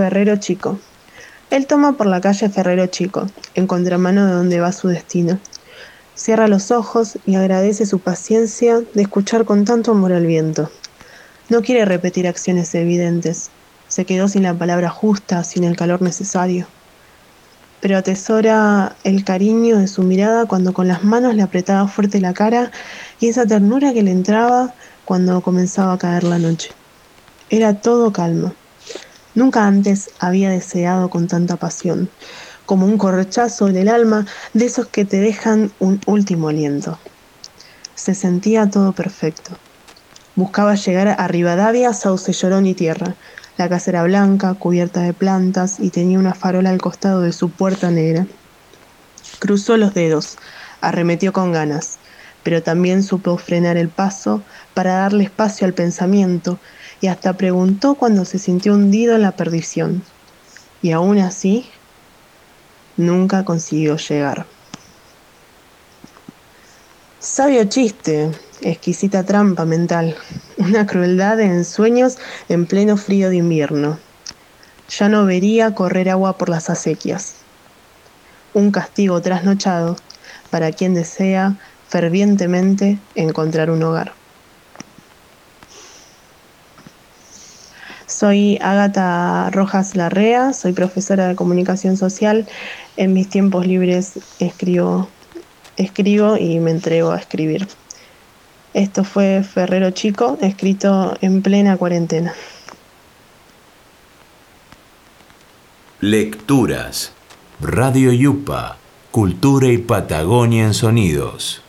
Ferrero Chico. Él toma por la calle Ferrero Chico, en contramano de donde va su destino. Cierra los ojos y agradece su paciencia de escuchar con tanto amor al viento. No quiere repetir acciones evidentes. Se quedó sin la palabra justa, sin el calor necesario. Pero atesora el cariño de su mirada cuando con las manos le apretaba fuerte la cara y esa ternura que le entraba cuando comenzaba a caer la noche. Era todo calma. Nunca antes había deseado con tanta pasión, como un correchazo en el alma de esos que te dejan un último aliento. Se sentía todo perfecto. Buscaba llegar a Rivadavia, Sauce Llorón y Tierra. La casa era blanca, cubierta de plantas y tenía una farola al costado de su puerta negra. Cruzó los dedos, arremetió con ganas, pero también supo frenar el paso para darle espacio al pensamiento y hasta preguntó cuando se sintió hundido en la perdición. Y aún así, nunca consiguió llegar. Sabio chiste, exquisita trampa mental, una crueldad de ensueños en pleno frío de invierno. Ya no vería correr agua por las acequias. Un castigo trasnochado para quien desea fervientemente encontrar un hogar. Soy Ágata Rojas Larrea, soy profesora de comunicación social. En mis tiempos libres escribo, escribo y me entrego a escribir. Esto fue Ferrero Chico, escrito en plena cuarentena. Lecturas. Radio Yupa. Cultura y Patagonia en Sonidos.